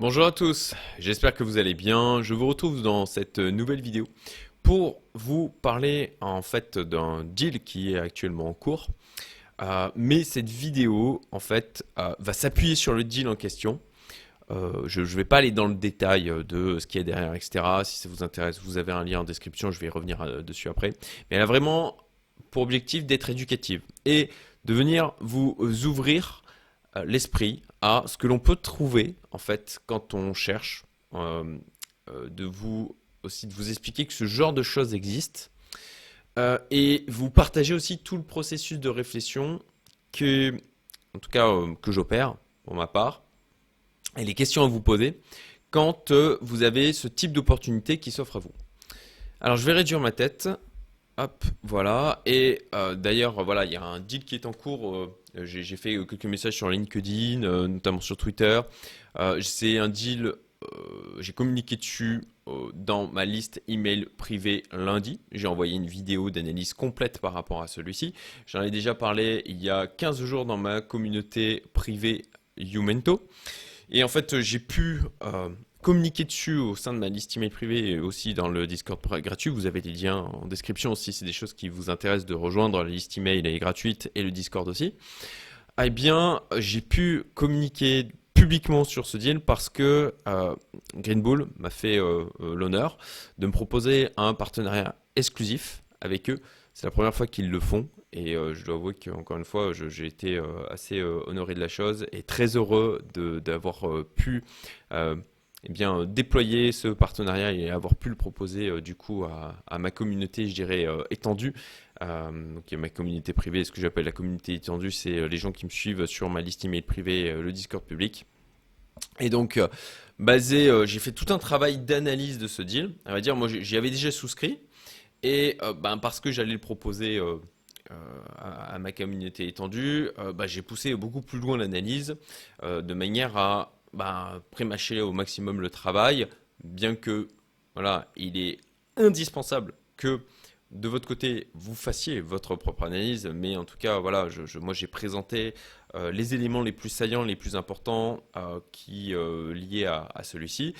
Bonjour à tous, j'espère que vous allez bien. Je vous retrouve dans cette nouvelle vidéo pour vous parler en fait d'un deal qui est actuellement en cours. Euh, mais cette vidéo en fait euh, va s'appuyer sur le deal en question. Euh, je ne vais pas aller dans le détail de ce qu'il y a derrière, etc. Si ça vous intéresse, vous avez un lien en description, je vais revenir dessus après. Mais elle a vraiment pour objectif d'être éducative et de venir vous ouvrir l'esprit à ce que l'on peut trouver en fait quand on cherche, euh, euh, de vous aussi de vous expliquer que ce genre de choses existe euh, et vous partager aussi tout le processus de réflexion que, en tout cas que j'opère pour ma part et les questions à vous poser quand vous avez ce type d'opportunité qui s'offre à vous. Alors je vais réduire ma tête. Hop, voilà. Et d'ailleurs, voilà, il y a un deal qui est en cours j'ai fait quelques messages sur LinkedIn, euh, notamment sur Twitter. Euh, c'est un deal, j'ai communiqué dessus dans ma liste email privée lundi. J'ai envoyé une vidéo d'analyse complète par rapport à celui-ci. J'en ai déjà parlé il y a 15 jours dans ma communauté privée Youmento. Et en fait, j'ai pu communiquer dessus au sein de ma liste email privée et aussi dans le Discord gratuit. Vous avez des liens en description si c'est des choses qui vous intéressent de rejoindre. La liste email est gratuite et le Discord aussi. Eh bien, j'ai pu communiquer publiquement sur ce deal parce que euh, Green Bull m'a fait euh, euh, l'honneur de me proposer un partenariat exclusif avec eux. C'est la première fois qu'ils le font et je dois avouer qu'encore une fois, j'ai été assez honoré de la chose et très heureux d'avoir pu eh bien, euh, déployer ce partenariat et avoir pu le proposer euh, du coup à, ma communauté, je dirais, euh, étendue. donc, y a ma communauté privée. Ce que j'appelle la communauté étendue, c'est les gens qui me suivent sur ma liste email privée, le Discord public. Et donc, basé, j'ai fait tout un travail d'analyse de ce deal. On va dire, moi, j'y avais déjà souscrit. Et ben, parce que j'allais le proposer à, ma communauté étendue, bah, j'ai poussé beaucoup plus loin l'analyse de manière à bah, au maximum le travail, bien que voilà, il est indispensable que de votre côté, vous fassiez votre propre analyse, mais en tout cas, voilà, moi j'ai présenté euh, les éléments les plus saillants, les plus importants euh, qui euh, liés à, celui-ci.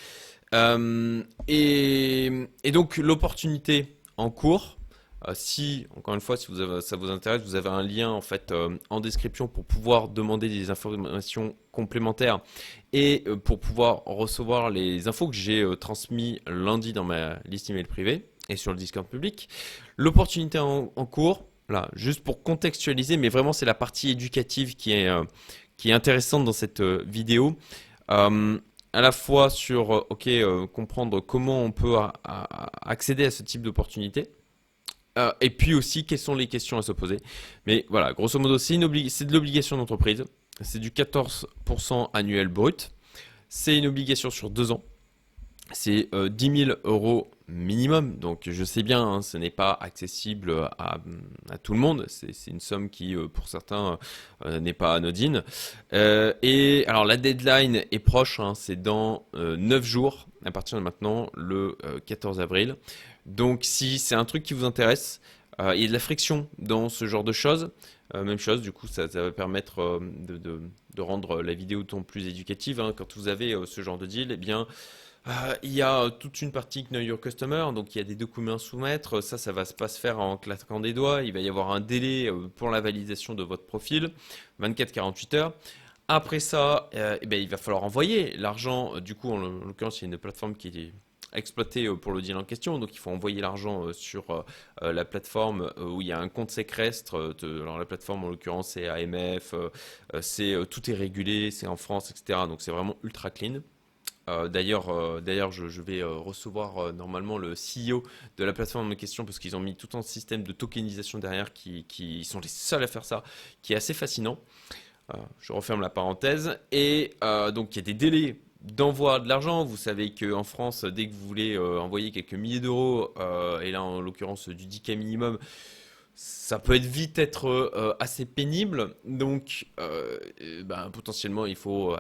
Et, donc l'opportunité en cours, euh, si, encore une fois, si ça vous intéresse, vous avez un lien en fait euh, en description pour pouvoir demander des informations complémentaires et euh, pour pouvoir recevoir les infos que j'ai transmis lundi dans ma liste email privée et sur le Discord public. L'opportunité en, cours, là, juste pour contextualiser, mais vraiment c'est la partie éducative qui est, qui est intéressante dans cette vidéo à la fois sur ok comprendre comment on peut accéder à ce type d'opportunité euh, et puis aussi, quelles sont les questions à se poser. Mais voilà, grosso modo, c'est de l'obligation d'entreprise. C'est du 14% annuel brut. C'est une obligation sur deux ans. C'est 10 000 euros minimum. Donc je sais bien, hein, ce n'est pas accessible à, tout le monde. C'est une somme qui, euh, pour certains, euh, n'est pas anodine. et alors la deadline est proche. Hein, c'est dans 9 jours, à partir de maintenant, le 14 avril. Donc si c'est un truc qui vous intéresse, euh, il y a de la friction dans ce genre de choses. Euh, même chose, du coup, ça, va permettre euh, de, rendre la vidéo ton plus éducative. Hein. Quand vous avez ce genre de deal, eh bien, il y a toute une partie Know Your Customer, donc il y a des documents à soumettre. Ça, ça va pas se faire en claquant des doigts. Il va y avoir un délai pour la validation de votre profil, 24-48 heures. Après ça, eh bien, il va falloir envoyer l'argent. Du coup, en l'occurrence, il y a une plateforme qui est exploité euh, pour le deal en question. Donc il faut envoyer l'argent euh, sur euh, la plateforme où il y a un compte séquestre. alors la plateforme en l'occurrence c'est AMF, c'est tout est régulé, c'est en France, etc. Donc c'est vraiment ultra clean. d'ailleurs, d'ailleurs, je, vais recevoir normalement le CEO de la plateforme en question parce qu'ils ont mis tout un système de tokenisation derrière qui, sont les seuls à faire ça, qui est assez fascinant. je referme la parenthèse. Et donc, il y a des délais d'envoi de l'argent. Vous savez qu'en France, dès que vous voulez euh, envoyer quelques milliers d'euros, euh, et là en l'occurrence du 10K minimum, ça peut vite être euh, assez pénible. Donc ben, potentiellement, il faut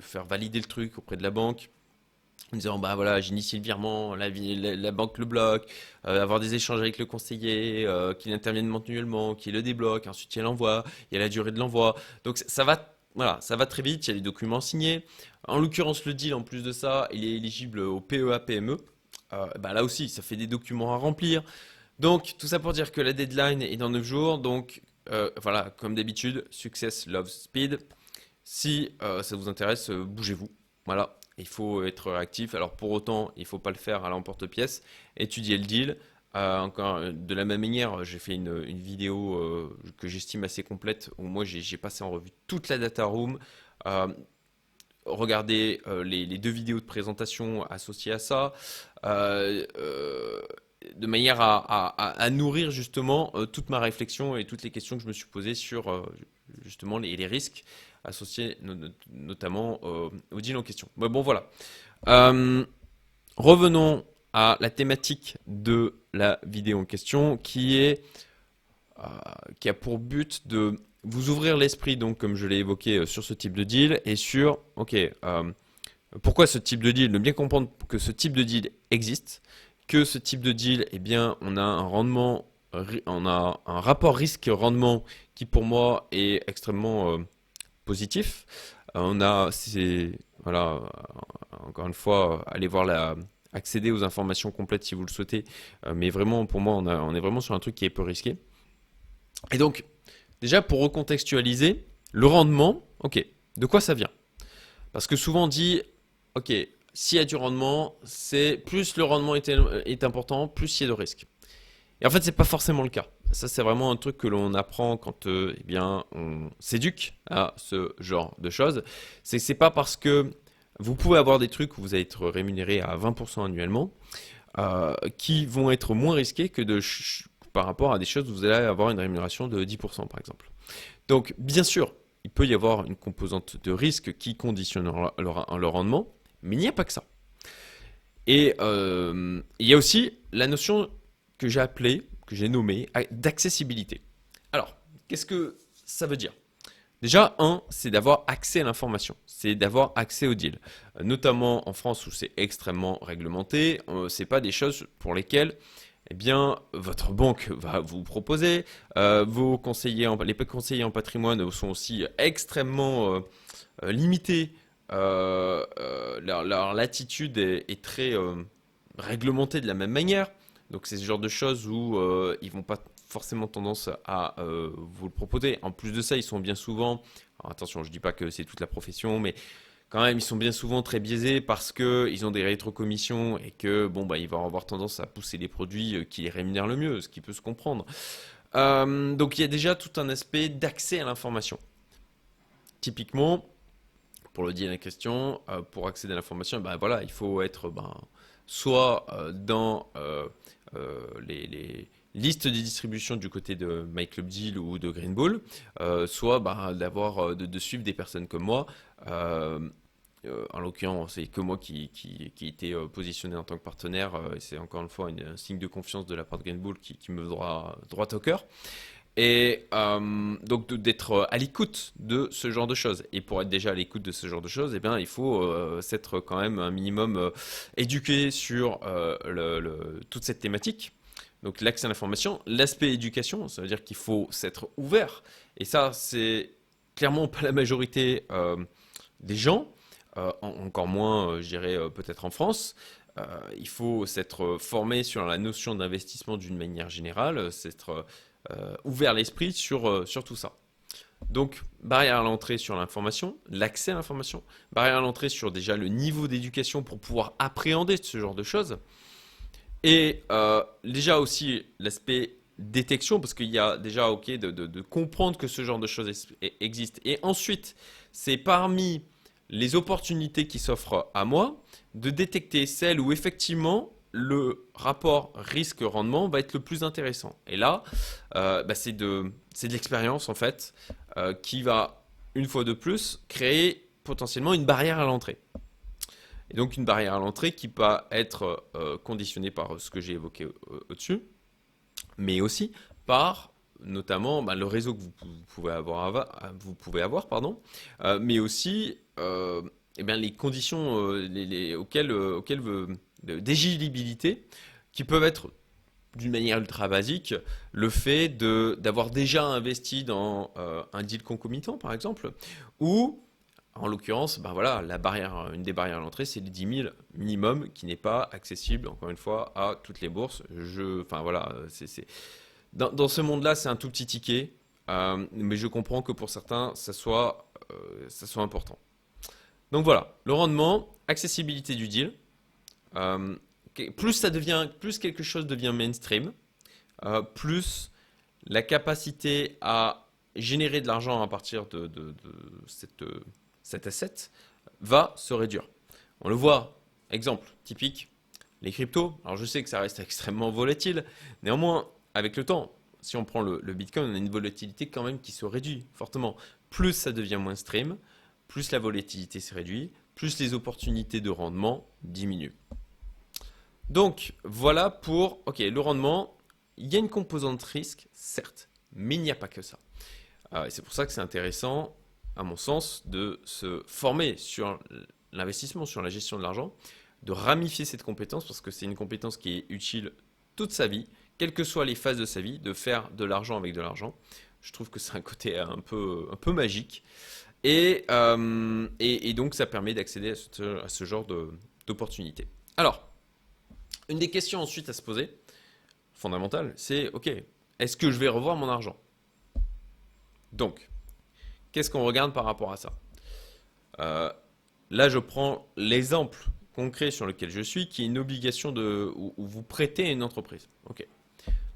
faire valider le truc auprès de la banque. En disant, bah voilà, j'initie le virement, la, banque le bloque, avoir des échanges avec le conseiller, qu'il intervienne manuellement, qu'il le débloque, ensuite il l'envoie, il y a la durée de l'envoi. Donc ça va voilà, ça va très vite, il y a les documents signés. En l'occurrence, le deal, en plus de ça, il est éligible au PEA PME. Euh, bah là aussi, ça fait des documents à remplir. Donc, tout ça pour dire que la deadline est dans 9 jours. Donc, euh, voilà, comme d'habitude, success, love, speed. Si euh, ça vous intéresse, bougez-vous. Voilà, il faut être réactif. Alors, pour autant, il ne faut pas le faire à l'emporte-pièce. Étudier le deal. Encore de la même manière, j'ai fait une, vidéo que j'estime assez complète où moi j'ai passé en revue toute la data room. regardez les, les, deux vidéos de présentation associées à ça. Euh, euh, de manière à, nourrir justement euh, toute ma réflexion et toutes les questions que je me suis posées sur justement les, risques associés notamment au deal en question. bon voilà. revenons à la thématique de la vidéo en question qui est qui a pour but de vous ouvrir l'esprit donc comme je l'ai évoqué sur ce type de deal et sur ok pourquoi ce type de deal De bien comprendre que ce type de deal existe, que ce type de deal, eh bien, on a un rendement, on a un rapport risque-rendement qui pour moi est extrêmement euh, positif. Euh, on a, c'est, voilà, encore une fois, allez voir la, accéder aux informations complètes si vous le souhaitez. Euh, mais vraiment, pour moi, on, est vraiment sur un truc qui est peu risqué. Et donc, déjà pour recontextualiser, le rendement, ok, de quoi ça vient? Parce que souvent on dit, ok, s'il y a du rendement, c'est plus le rendement est, important, plus il y a de risques. Et en fait, c'est pas forcément le cas. Ça, c'est vraiment un truc que l'on apprend quand euh, eh bien, on s'éduque à ce genre de choses. C'est que c'est pas parce que vous pouvez avoir des trucs où vous allez être rémunéré à 20% annuellement euh, qui vont être moins risqués que de par rapport à des choses où vous allez avoir une rémunération de 10% par exemple. Donc, bien sûr, il peut y avoir une composante de risque qui conditionnera le rendement, mais il n'y a pas que ça. Et euh, il y a aussi la notion que j'ai appelée, que j'ai nommée, d'accessibilité. Alors, qu'est-ce que ça veut dire? Déjà, un, c'est d'avoir accès à l'information, c'est d'avoir accès au deal. Euh, notamment en France où c'est extrêmement réglementé, euh, c'est pas des choses pour lesquelles eh bien, votre banque va vous proposer. vos conseillers, les conseillers en patrimoine sont aussi extrêmement limités euh, euh, leur, latitude est, très euh, réglementée de la même manière. Donc c'est ce genre de choses où ils vont pas forcément tendance à vous le proposer. En plus de ça, ils sont bien souvent, attention, je dis pas que c'est toute la profession, mais quand même, ils sont bien souvent très biaisés parce qu'ils ont des rétrocommissions et que bon bah ils vont avoir tendance à pousser les produits qui les rémunèrent le mieux, ce qui peut se comprendre. donc il y a déjà tout un aspect d'accès à l'information. Typiquement, pour le dire la question, euh, pour accéder à l'information, ben voilà, il faut être ben, soit euh, dans euh, les, listes de distribution du côté de My Club Deal ou de Green Bull, soit ben, d'avoir de, suivre des personnes comme moi. en l'occurrence, c'est que moi qui, qui, qui été positionné en tant que partenaire. c'est encore une fois un signe de confiance de la part de Green Bull qui, qui me droit droit au cœur. Et euh, donc d'être à l'écoute de ce genre de choses. Et pour être déjà à l'écoute de ce genre de choses, eh bien, il faut euh, s'être quand même un minimum euh, éduqué sur toute cette thématique. Donc l'accès à l'information, l'aspect éducation, ça veut dire qu'il faut s'être ouvert. Et ça, c'est clairement pas la majorité des gens, encore moins, je dirais, peut-être en France. il faut s'être formé sur la notion d'investissement d'une manière générale, s'être euh, ouvert l'esprit sur, euh, sur tout ça. Donc, barrière à l'entrée sur l'information, l'accès à l'information, barrière à l'entrée sur déjà le niveau d'éducation pour pouvoir appréhender ce genre de choses. Et euh, déjà aussi l'aspect détection, parce qu'il y a déjà, ok, de, de, comprendre que ce genre de choses existe. Et ensuite, c'est parmi les opportunités qui s'offrent à moi, de détecter celles où effectivement le rapport risque-rendement va être le plus intéressant. Et là, euh, bah, c'est de, l'expérience en fait euh, qui va, une fois de plus, créer potentiellement une barrière à l'entrée. Et donc une barrière à l'entrée qui peut être euh, conditionnée par ce que j'ai évoqué au-dessus, mais aussi par notamment bah, le réseau que vous, pouvez avoir, vous pouvez avoir pardon, mais aussi eh les conditions auxquelles, auxquelles d'éligibilité qui peuvent être d'une manière ultra basique, le fait d'avoir déjà investi dans euh, un deal concomitant, par exemple, ou en l'occurrence, ben voilà, la barrière, une des barrières à l'entrée, c'est les 10 000 minimum qui n'est pas accessible, encore une fois, à toutes les bourses. Je, enfin voilà, c'est, dans, ce monde-là, c'est un tout petit ticket, euh, mais je comprends que pour certains, ça soit, euh, ça soit important. Donc voilà, le rendement, accessibilité du deal. Euh, plus ça devient, plus quelque chose devient mainstream, plus la capacité à générer de l'argent à partir de cette cet asset va se réduire. On le voit, exemple typique, les cryptos. Alors je sais que ça reste extrêmement volatile, néanmoins, avec le temps, si on prend le, Bitcoin, on a une volatilité quand même qui se réduit fortement. Plus ça devient moins stream, plus la volatilité se réduit, plus les opportunités de rendement diminuent. Donc voilà pour ok le rendement. Il y a une composante risque, certes, mais il n'y a pas que ça. Euh, c'est pour ça que c'est intéressant à mon sens, de se former sur l'investissement, sur la gestion de l'argent, de ramifier cette compétence parce que c'est une compétence qui est utile toute sa vie, quelles que soient les phases de sa vie, de faire de l'argent avec de l'argent. Je trouve que c'est un côté un peu, magique. Et, euh, et, donc, ça permet d'accéder à ce, à ce genre d'opportunités. Alors, une des questions ensuite à se poser, fondamentale, c'est OK, est-ce que je vais revoir mon argent? Donc, Qu'est-ce qu'on regarde par rapport à ça? Euh, Là, je prends l'exemple concret sur lequel je suis, qui est une obligation de où, vous prêtez à une entreprise.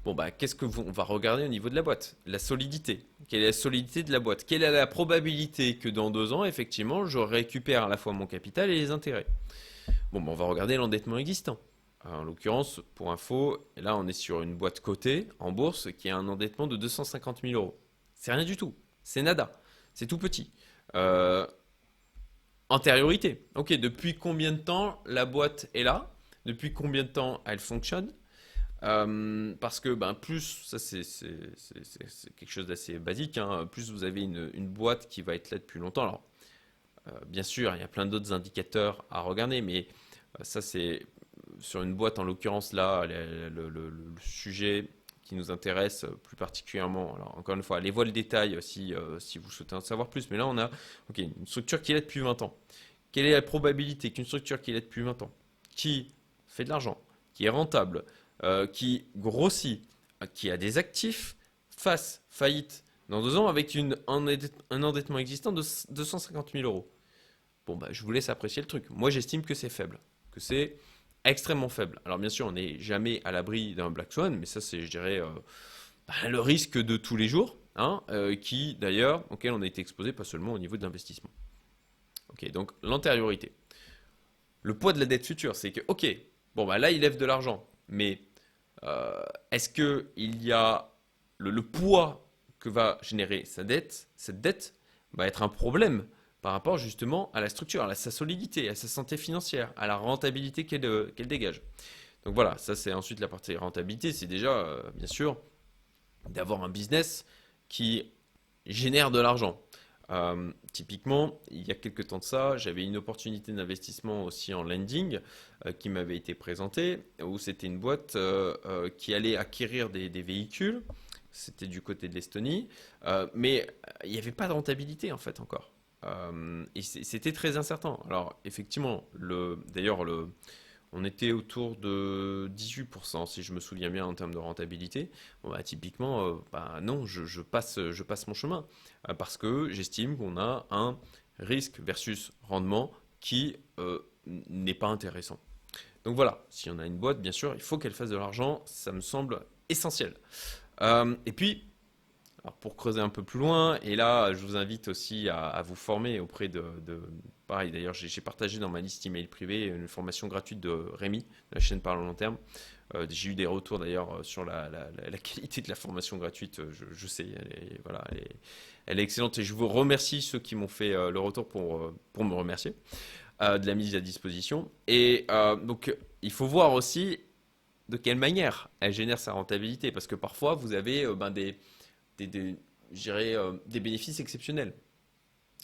Bon bah, qu'est-ce que vous, on va regarder au niveau de la boîte? La solidité. Quelle est la solidité de la boîte? Quelle est la probabilité que dans deux ans, effectivement, je récupère à la fois mon capital et les intérêts? Bon, bah, on va regarder l'endettement existant. En l'occurrence, pour info, là, on est sur une boîte cotée en bourse qui a un endettement de 250 000 euros. C'est rien du tout. C'est nada. C'est tout petit. Euh, antériorité. Ok, depuis combien de temps la boîte est là? Depuis combien de temps elle fonctionne? Euh, parce que ben, plus, ça c'est quelque chose d'assez basique, hein, plus vous avez une, boîte qui va être là depuis longtemps. Alors, euh, bien sûr, il y a plein d'autres indicateurs à regarder, mais ça c'est sur une boîte en l'occurrence là, le, sujet qui nous intéresse plus particulièrement. Alors, encore une fois, allez voir le détail si, euh, si vous souhaitez en savoir plus. Mais là, on a une structure qui est là depuis 20 ans. Quelle est la probabilité qu'une structure qui est là depuis 20 ans, qui fait de l'argent, qui est rentable, euh, qui grossit, qui a des actifs, fasse faillite dans deux ans avec une, un, endettement existant de 250 000 euros? Bon, bah, je vous laisse apprécier le truc. Moi, j'estime que c'est faible, que c'est extrêmement faible. Alors bien sûr, on n'est jamais à l'abri d'un Black Swan, mais ça c'est, je dirais, euh, bah, le risque de tous les jours, hein, euh, qui d'ailleurs, auquel on a été exposé pas seulement au niveau de l'investissement. Ok, donc l'antériorité. Le poids de la dette future, c'est que, ok, bon bah là il lève de l'argent, mais euh, est-ce que il y a le, le, poids que va générer sa dette, cette dette va être un problème par rapport justement à la structure, à sa solidité, à sa santé financière, à la rentabilité qu'elle dégage. Donc voilà, ça c'est ensuite la partie rentabilité, c'est déjà euh, bien sûr d'avoir un business qui génère de l'argent. Euh, typiquement, il y a quelques temps de ça, j'avais une opportunité d'investissement aussi en lending euh, qui m'avait été présentée, où c'était une boîte qui allait acquérir des véhicules. C'était du côté de l'Estonie, mais il n'y avait pas de rentabilité en fait encore. Euh, et c'était très incertain. Alors, effectivement, d'ailleurs, on était autour de 18%, si je me souviens bien, en termes de rentabilité. Bah, typiquement, euh, bah, non, je, passe, mon chemin. Euh, parce que j'estime qu'on a un risque versus rendement qui n'est pas intéressant. Donc voilà, si on a une boîte, bien sûr, il faut qu'elle fasse de l'argent. Ça me semble essentiel. et puis, pour creuser un peu plus loin, et là, je vous invite aussi à, vous former auprès de, pareil, d'ailleurs, j'ai partagé dans ma liste email privée une formation gratuite de Rémi, de la chaîne Parle long terme. Euh, j'ai eu des retours d'ailleurs sur la, qualité de la formation gratuite. Je, sais, elle est, excellente et je vous remercie ceux qui m'ont fait euh, le retour pour, euh, me remercier de la mise à disposition. Et donc, il faut voir aussi de quelle manière elle génère sa rentabilité parce que parfois vous avez ben, des, des, des, euh, des bénéfices exceptionnels.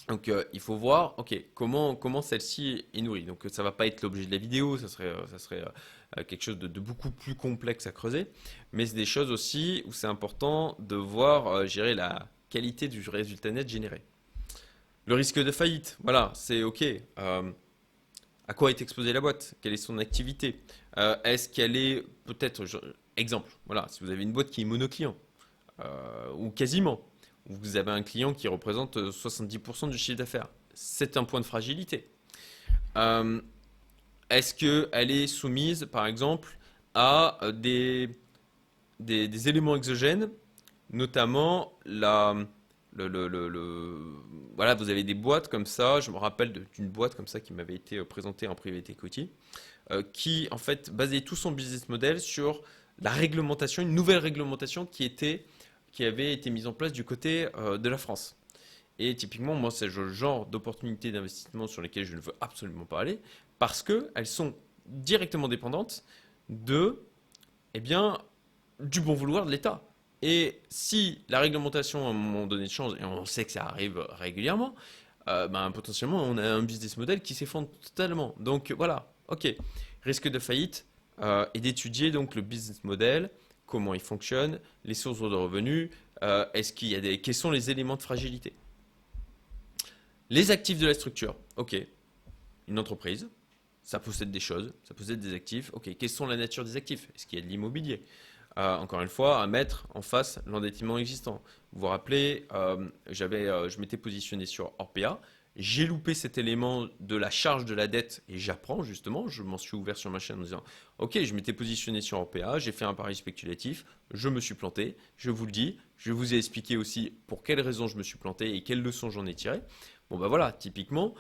Donc euh, il faut voir, ok, comment, comment celle-ci est nourrie. Donc ça va pas être l'objet de la vidéo, ça serait, ça serait quelque chose de, beaucoup plus complexe à creuser. Mais c'est des choses aussi où c'est important de voir, gérer la qualité du résultat net généré. Le risque de faillite, voilà, c'est ok. à quoi est exposée la boîte? Quelle est son activité? Est-ce qu'elle est peut-être, exemple, voilà, si vous avez une boîte qui est monoclient, ou quasiment, vous avez un client qui représente 70% du chiffre d'affaires. C'est un point de fragilité. Euh, est-ce qu'elle est soumise, par exemple, à euh, des, éléments exogènes, notamment la, voilà, vous avez des boîtes comme ça. Je me rappelle d'une boîte comme ça qui m'avait été euh, présentée en private equity, qui en fait basait tout son business model sur la réglementation, une nouvelle réglementation qui était qui avait été mise en place du côté euh, de la France. Et typiquement, moi, c'est le genre d'opportunités d'investissement sur lesquelles je ne veux absolument pas aller, parce qu'elles sont directement dépendantes de, eh bien, du bon vouloir de l'État. Et si la réglementation à un moment donné change, et on sait que ça arrive régulièrement, euh, ben, potentiellement on a un business model qui s'effondre totalement. Donc voilà, ok, risque de faillite euh, et d'étudier donc le business model, comment il fonctionne, les sources de revenus, euh, est-ce qu'il y a des, quels sont les éléments de fragilité? Les actifs de la structure, ok, une entreprise, ça possède des choses, ça possède des actifs, ok, quelles sont la nature des actifs? Est-ce qu'il y a de l'immobilier? Euh, Encore une fois, à mettre en face l'endettement existant. Vous vous rappelez, euh, je m'étais positionné sur Orpea, j'ai loupé cet élément de la charge de la dette et j'apprends justement, je m'en suis ouvert sur ma chaîne en disant Ok, je m'étais positionné sur OPA, j'ai fait un pari spéculatif, je me suis planté, je vous le dis, je vous ai expliqué aussi pour quelles raisons je me suis planté et quelles leçons j'en ai tirées. Bon, ben voilà, typiquement,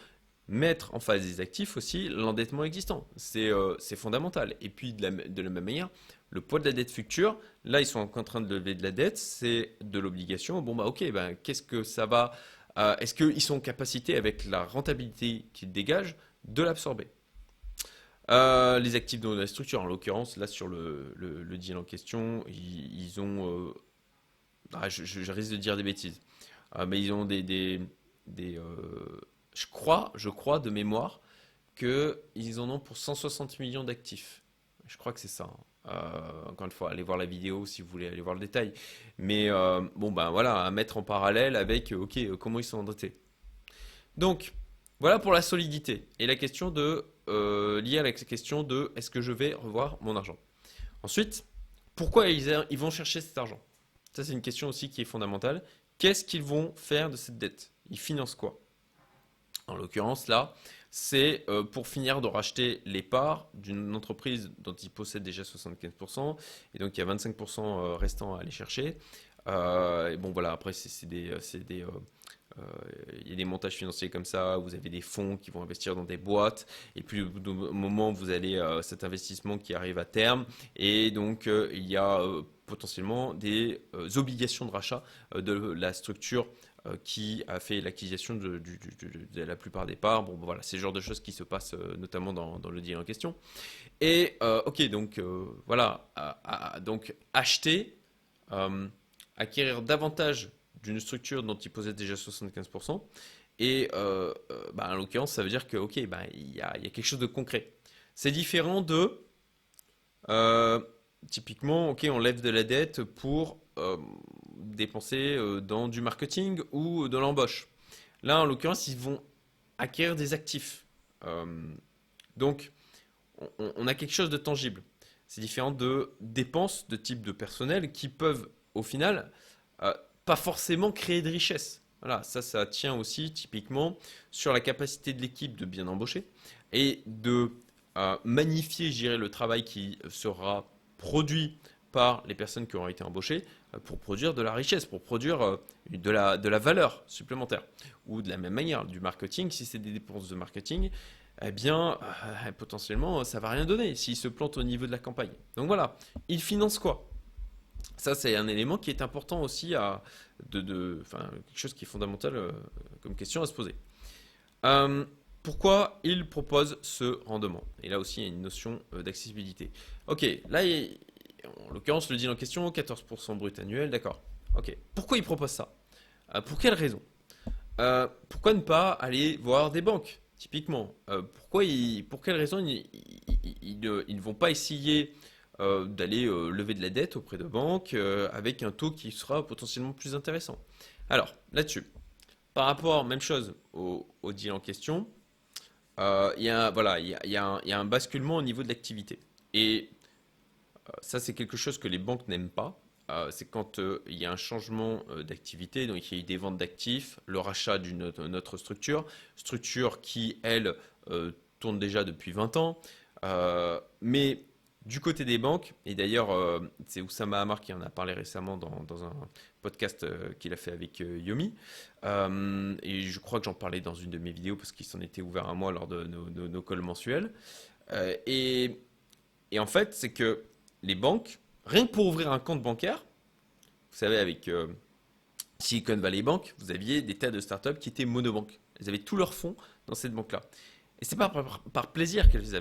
mettre en face des actifs aussi l'endettement existant, c'est euh, fondamental. Et puis de la, de la même manière, le poids de la dette future, là ils sont en train de lever de la dette, c'est de l'obligation. Bon, bah ok, ben, qu'est-ce que ça va euh, est-ce qu'ils sont en capacité, avec la rentabilité qu'ils dégagent, de l'absorber? Euh, les actifs de la structure, en l'occurrence, là sur le, deal en question, ils, ont. Euh, ah, je, risque de dire des bêtises, mais ils ont des. des, je, crois, je crois de mémoire qu'ils en ont pour 160 millions d'actifs. Je crois que c'est ça. Hein. Euh, encore une fois, allez voir la vidéo si vous voulez aller voir le détail. Mais euh, bon, ben voilà, à mettre en parallèle avec, euh, ok, comment ils sont endettés. Donc, voilà pour la solidité et la question de liée à la question de est-ce que je vais revoir mon argent? Ensuite, pourquoi ils vont chercher cet argent? Ça, c'est une question aussi qui est fondamentale. Qu'est-ce qu'ils vont faire de cette dette? Ils financent quoi? En l'occurrence, là, c'est euh, pour finir de racheter les parts d'une entreprise dont ils possèdent déjà 75%, et donc il y a 25% euh, restants à aller chercher. Euh, et bon voilà, après c'est des, il y a des montages financiers comme ça, vous avez des fonds qui vont investir dans des boîtes, et puis au moment vous allez cet investissement qui arrive à terme, et donc il y a potentiellement des obligations de rachat de la structure qui a fait l'acquisition de, la plupart des parts. Bon, voilà, c'est le genre de choses qui se passent euh, notamment dans, le deal en question. Et euh, ok, donc voilà, donc acheter, acquérir davantage d'une structure dont il posait déjà 75%. Et bah, en l'occurrence, ça veut dire que ok, bah, il y a quelque chose de concret. C'est différent de typiquement, ok, on lève de la dette pour dépenser euh, dans du marketing ou dans l'embauche. Là, en l'occurrence, ils vont acquérir des actifs. Euh, donc, on, a quelque chose de tangible. C'est différent de dépenses de type de personnel qui peuvent, au final, euh, pas forcément créer de richesse. Voilà, ça, ça tient aussi typiquement sur la capacité de l'équipe de bien embaucher et de magnifier, je le travail qui sera produit par les personnes qui auront été embauchées euh, pour produire de la richesse, pour produire euh, de la, valeur supplémentaire. Ou de la même manière, du marketing, si c'est des dépenses de marketing, eh bien, euh, potentiellement, ça va rien donner s'ils se plantent au niveau de la campagne. Donc voilà, ils financent quoi? Ça, c'est un élément qui est important aussi à, de, enfin, quelque chose qui est fondamental comme question à se poser. pourquoi ils proposent ce rendement? Et là aussi, il y a une notion d'accessibilité. Ok, là, il, en l'occurrence, le deal en question, 14% brut annuel, d'accord. Ok. Pourquoi il propose ça? Euh, Pour quelle raison? Euh, pourquoi ne pas aller voir des banques, typiquement? Pourquoi Pour quelles raisons ils, ne vont pas essayer d'aller lever de la dette auprès de banques avec un taux qui sera potentiellement plus intéressant? Alors, là-dessus, par rapport, même chose au, deal en question, il y, a, y a un basculement au niveau de l'activité. Et ça, c'est quelque chose que les banques n'aiment pas. Euh, c'est quand euh, il y a un changement euh, d'activité, donc il y a eu des ventes d'actifs, le rachat d'une autre structure, structure qui, elle, tourne déjà depuis 20 ans. mais du côté des banques, et d'ailleurs, c'est Oussama Hamar qui en a parlé récemment dans, un podcast qu'il a fait avec Yomi, et je crois que j'en parlais dans une de mes vidéos parce qu'il s'en était ouvert à moi lors de nos, calls mensuels. et en fait, c'est que les banques, rien que pour ouvrir un compte bancaire, vous savez, avec euh, Silicon Valley Bank, vous aviez des tas de startups qui étaient monobanques. Elles avaient tous leurs fonds dans cette banque-là. Et c'est pas par, plaisir qu'elles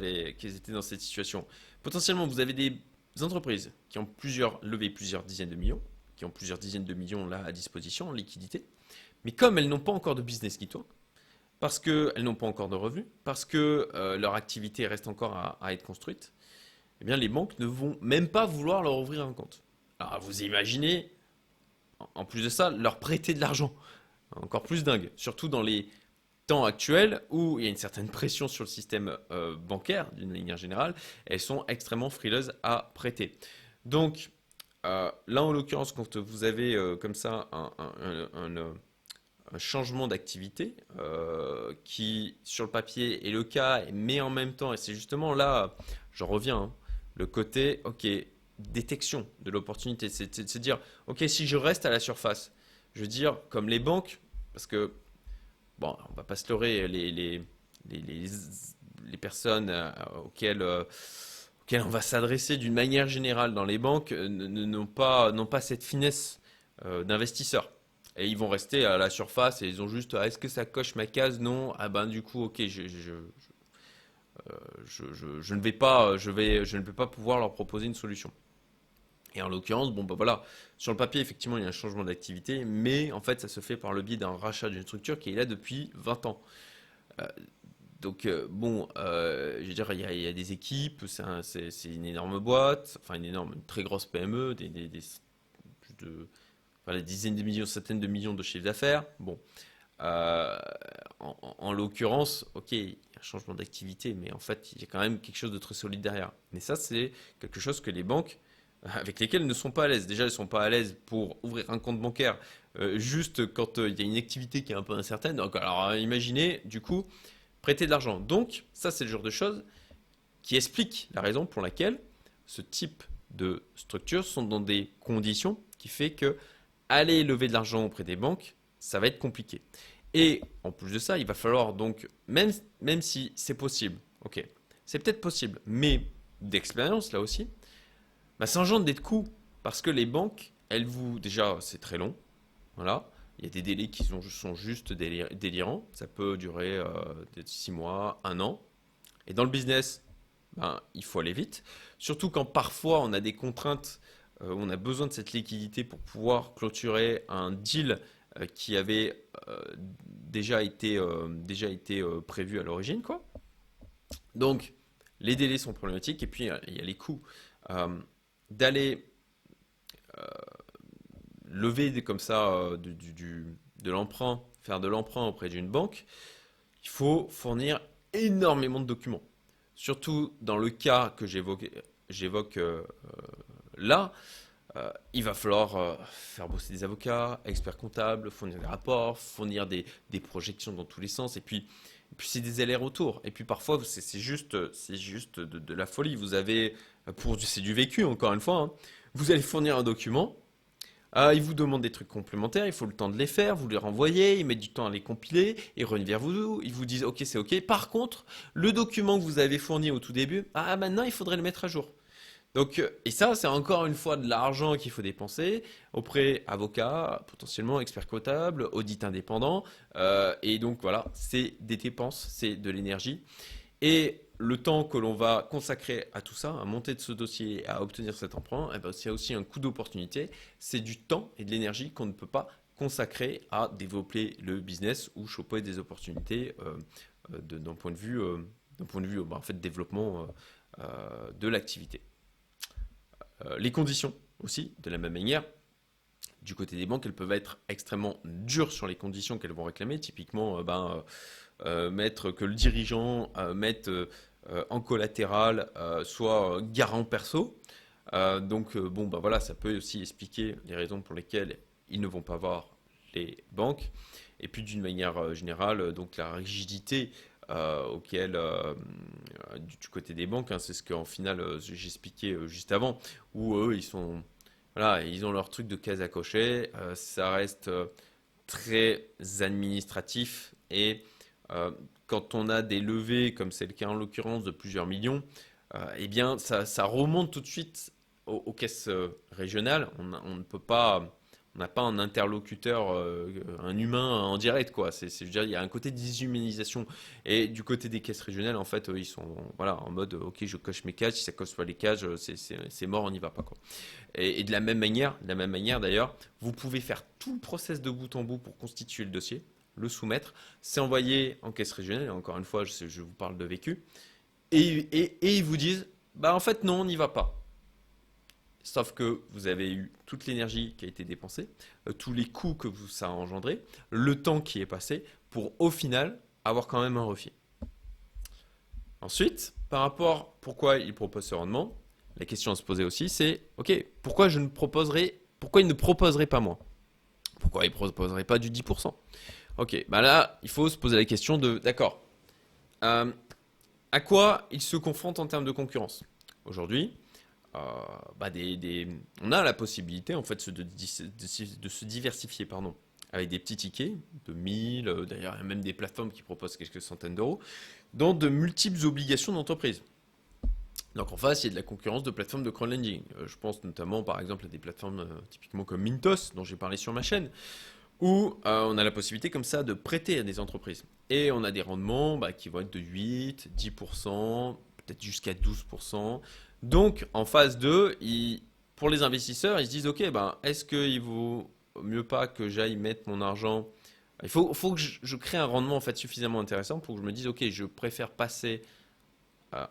étaient dans cette situation. Potentiellement, vous avez des entreprises qui ont plusieurs levé plusieurs dizaines de millions, qui ont plusieurs dizaines de millions là à disposition en liquidité, mais comme elles n'ont pas encore de business qui tourne, parce qu'elles n'ont pas encore de revenus, parce que euh, leur activité reste encore à être construite, eh les banques ne vont même pas vouloir leur ouvrir un compte. Alors vous imaginez, en plus de ça, leur prêter de l'argent. Encore plus dingue, surtout dans les temps actuels où il y a une certaine pression sur le système euh, bancaire d'une manière générale, elles sont extrêmement frileuses à prêter. Donc euh, là en l'occurrence, quand vous avez euh, comme ça un, changement d'activité qui sur le papier est le cas, mais en même temps, et c'est justement là, j'en reviens, hein, le côté, ok, détection de l'opportunité. C'est de se dire, ok, si je reste à la surface, je veux dire, comme les banques, parce que, bon, on va pas se leurrer, les, les, les, les personnes euh, auxquelles, euh, auxquelles on va s'adresser d'une manière générale dans les banques euh, n'ont pas, pas cette finesse d'investisseur. Et ils vont rester à la surface et ils ont juste, ah, est-ce que ça coche ma case? Non. Ah ben du coup, ok, je, ne vais pas, je, vais, je ne vais pas pouvoir leur proposer une solution. Et en l'occurrence, bon, bah voilà, sur le papier, effectivement, il y a un changement d'activité, mais en fait, ça se fait par le biais d'un rachat d'une structure qui est là depuis 20 ans. Euh, donc, euh, bon, je veux dire, il y, a, des équipes, c'est une énorme boîte, enfin, une énorme, une très grosse PME, des, des, dizaines de millions, centaines de millions de chiffres d'affaires. Bon, en l'occurrence, ok, changement d'activité, mais en fait, il y a quand même quelque chose de très solide derrière. Mais ça, c'est quelque chose que les banques, avec lesquelles ne sont pas à l'aise. Déjà, elles ne sont pas à l'aise pour ouvrir un compte bancaire euh, juste quand euh, il y a une activité qui est un peu incertaine. Donc, alors, imaginez, du coup, prêter de l'argent. Donc, ça, c'est le genre de choses qui explique la raison pour laquelle ce type de structures sont dans des conditions qui fait que aller lever de l'argent auprès des banques, ça va être compliqué. Et en plus de ça, il va falloir donc, même, même si c'est possible, ok, c'est peut-être possible, mais d'expérience là aussi, bah, ça engendre des coûts. Parce que les banques, elles vous. Déjà, c'est très long. Voilà. Il y a des délais qui sont, juste délirants. Ça peut durer euh, 6 mois, un an. Et dans le business, ben, il faut aller vite. Surtout quand parfois on a des contraintes, euh, on a besoin de cette liquidité pour pouvoir clôturer un deal euh, qui avait euh, déjà été, euh, déjà été prévu à l'origine. quoi. Donc, les délais sont problématiques et puis il y a les coûts. D'aller lever comme ça de l'emprunt, faire de l'emprunt auprès d'une banque, il faut fournir énormément de documents. Surtout dans le cas que j'évoque là, euh, il va falloir euh, faire bosser des avocats, experts comptables, fournir des rapports, fournir des, projections dans tous les sens. Et puis, puis c'est des allers-retours. Et puis parfois, c'est juste, juste de, la folie. Vous avez, c'est du vécu encore une fois, hein. vous allez fournir un document. Euh, il vous demande des trucs complémentaires, il faut le temps de les faire, vous les renvoyez, il met du temps à les compiler, ils reviennent vers vous, ils vous disent ok c'est ok. Par contre, le document que vous avez fourni au tout début, ah maintenant il faudrait le mettre à jour. Donc, euh, et ça, c'est encore une fois de l'argent qu'il faut dépenser auprès avocats, potentiellement experts comptables, audit indépendants. Euh, et donc voilà, c'est des dépenses, c'est de l'énergie. Et le temps que l'on va consacrer à tout ça, à monter de ce dossier, à obtenir cet emprunt, eh ben, c'est aussi un coût d'opportunité. C'est du temps et de l'énergie qu'on ne peut pas consacré à développer le business ou choper des opportunités d'un point de vue, d'un point de vue bah, en fait, développement de l'activité. Les conditions aussi, de la même manière, du côté des banques, elles peuvent être extrêmement dures sur les conditions qu'elles vont réclamer. Typiquement, ben, mettre que le dirigeant mette en collatéral soit garant perso. donc bon, ben voilà, ça peut aussi expliquer les raisons pour lesquelles ils ne vont pas voir les banques. Et puis d'une manière générale, donc la rigidité auquel du, côté des banques, hein, c'est ce qu'en final j'expliquais juste avant, où eux ils sont voilà, ils ont leur truc de case à cocher. Euh, ça reste euh, très administratif et euh, quand on a des levées, comme c'est le cas en l'occurrence de plusieurs millions, eh bien ça, remonte tout de suite aux, caisses régionales. on, ne peut pas on n'a pas un interlocuteur, euh, un humain en direct, quoi. C'est, je veux dire, il y a un côté de déshumanisation. Et du côté des caisses régionales, en fait, ils sont voilà, en mode, ok, je coche mes cases, si ça coche pas les cases, c'est, mort, on n'y va pas, quoi. Et, de la même manière, la même manière d'ailleurs, vous pouvez faire tout le process de bout en bout pour constituer le dossier, le soumettre, c'est envoyé en caisse régionale, encore une fois, je, je vous parle de vécu, et, et ils vous disent, bah en fait, non, on n'y va pas. Sauf que vous avez eu toute l'énergie qui a été dépensée, euh, tous les coûts que ça a engendré, le temps qui est passé pour au final avoir quand même un refit. Ensuite, par rapport pourquoi il propose ce rendement, la question à se poser aussi c'est ok, pourquoi je ne proposerai, pourquoi il ne proposerait pas moins? Pourquoi il ne proposerait pas du 10% Ok, bah là, il faut se poser la question de d'accord, euh, à quoi il se confronte en termes de concurrence? Aujourd'hui, euh, bah, on a la possibilité en fait de, se diversifier pardon, avec des petits tickets de 1000, euh, d'ailleurs même des plateformes qui proposent quelques centaines d'euros, dans de multiples obligations d'entreprise. Donc en face, il y a de la concurrence de plateformes de crowdlending. Euh, je pense notamment par exemple à des plateformes typiquement comme Mintos, dont j'ai parlé sur ma chaîne, où on a la possibilité comme ça de prêter à des entreprises. Et on a des rendements bah, qui vont être de 8, 10%, peut-être jusqu'à 12%. Donc, en phase 2, pour les investisseurs, ils se disent, OK, ben, est-ce qu'il vaut mieux pas que j'aille mettre mon argent? Il faut, que je, crée un rendement en fait suffisamment intéressant pour que je me dise, OK, je préfère passer euh,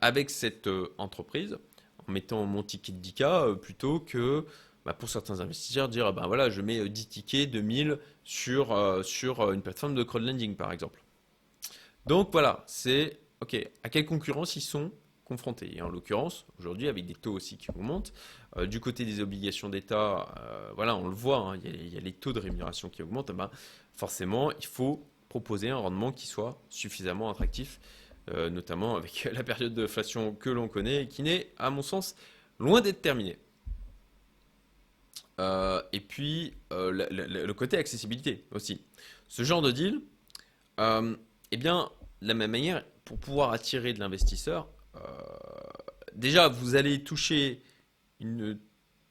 avec cette euh, entreprise en mettant mon ticket de 10K euh, plutôt que bah, pour certains investisseurs dire, ben voilà, je mets 10 tickets, 2000 sur, sur une plateforme de crowdlending par exemple. Donc voilà, c'est OK, à quelle concurrence ils sont? Et en l'occurrence, aujourd'hui, avec des taux aussi qui augmentent, euh, du côté des obligations d'État, euh, voilà, on le voit, hein, il, y a, les taux de rémunération qui augmentent, eh ben, forcément, il faut proposer un rendement qui soit suffisamment attractif, euh, notamment avec la période d'inflation que l'on connaît et qui n'est, à mon sens, loin d'être terminée. et puis, le côté accessibilité aussi. Ce genre de deal, eh bien, de la même manière, pour pouvoir attirer de l'investisseur, déjà, vous allez toucher une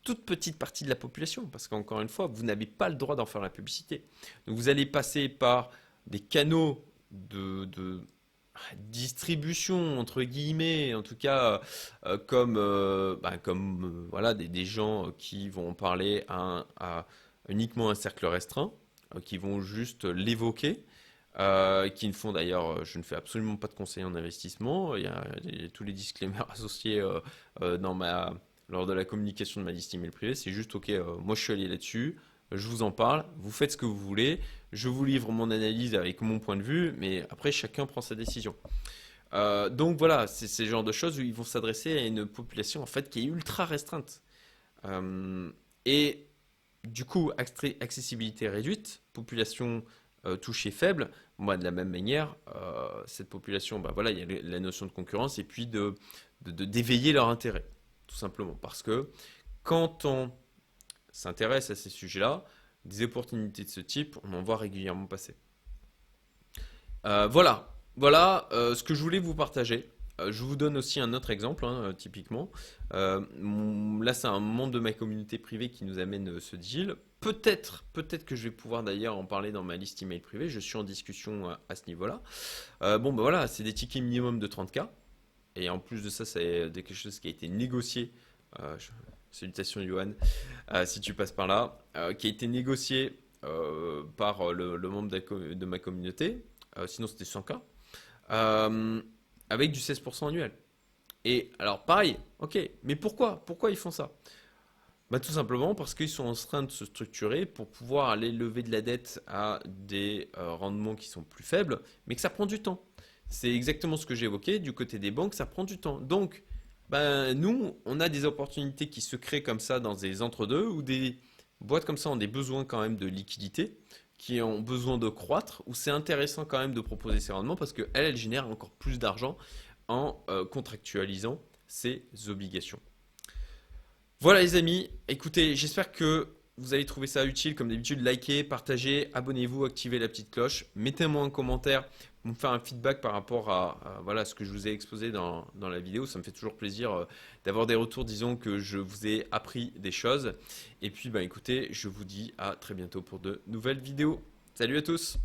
toute petite partie de la population, parce qu'encore une fois, vous n'avez pas le droit d'en faire la publicité. Donc vous allez passer par des canaux de, distribution, entre guillemets, en tout cas, euh, comme, euh, ben, comme voilà, des, gens qui vont parler à, à uniquement un cercle restreint, qui vont juste l'évoquer. Euh, qui ne font d'ailleurs, euh, je ne fais absolument pas de conseil en investissement. Il y a, tous les disclaimers associés euh, dans ma, lors de la communication de ma liste email privée. C'est juste, ok, moi je suis allé là-dessus, je vous en parle, vous faites ce que vous voulez, je vous livre mon analyse avec mon point de vue, mais après chacun prend sa décision. donc voilà, c'est ce genre de choses où ils vont s'adresser à une population en fait qui est ultra restreinte. et du coup, accessibilité réduite, population euh, touché faible, moi de la même manière, euh, cette population, bah voilà, il y a la notion de concurrence et puis de d'éveiller leur intérêt, tout simplement. Parce que quand on s'intéresse à ces sujets-là, des opportunités de ce type, on en voit régulièrement passer. Euh, voilà, voilà ce que je voulais vous partager. je vous donne aussi un autre exemple, hein, typiquement. là, c'est un membre de ma communauté privée qui nous amène ce deal. Peut-être, peut-être que je vais pouvoir d'ailleurs en parler dans ma liste email privée. Je suis en discussion à, ce niveau-là. Euh, bon, ben voilà, c'est des tickets minimum de 30K. Et en plus de ça, c'est quelque chose qui a été négocié. Euh, salutations Johan, si tu passes par là, qui a été négocié par le, membre de, ma communauté, sinon c'était 100K, avec du 16% annuel. Et alors pareil, ok, mais pourquoi Pourquoi ils font ça? Bah, Tout simplement parce qu'ils sont en train de se structurer pour pouvoir aller lever de la dette à des euh, rendements qui sont plus faibles, mais que ça prend du temps. C'est exactement ce que évoqué, du côté des banques, ça prend du temps. Donc, ben, nous, on a des opportunités qui se créent comme ça dans des entre-deux, ou des boîtes comme ça ont des besoins quand même de liquidité, qui ont besoin de croître, où c'est intéressant quand même de proposer ces rendements parce qu'elles, elles génèrent encore plus d'argent en euh, contractualisant ces obligations. Voilà les amis, écoutez, j'espère que vous avez trouvé ça utile. Comme d'habitude, likez, partagez, abonnez-vous, activez la petite cloche. Mettez-moi un commentaire pour me faire un feedback par rapport à, voilà, ce que je vous ai exposé dans, la vidéo. Ça me fait toujours plaisir euh, d'avoir des retours, disons que je vous ai appris des choses. Et puis, bah, écoutez, je vous dis à très bientôt pour de nouvelles vidéos. Salut à tous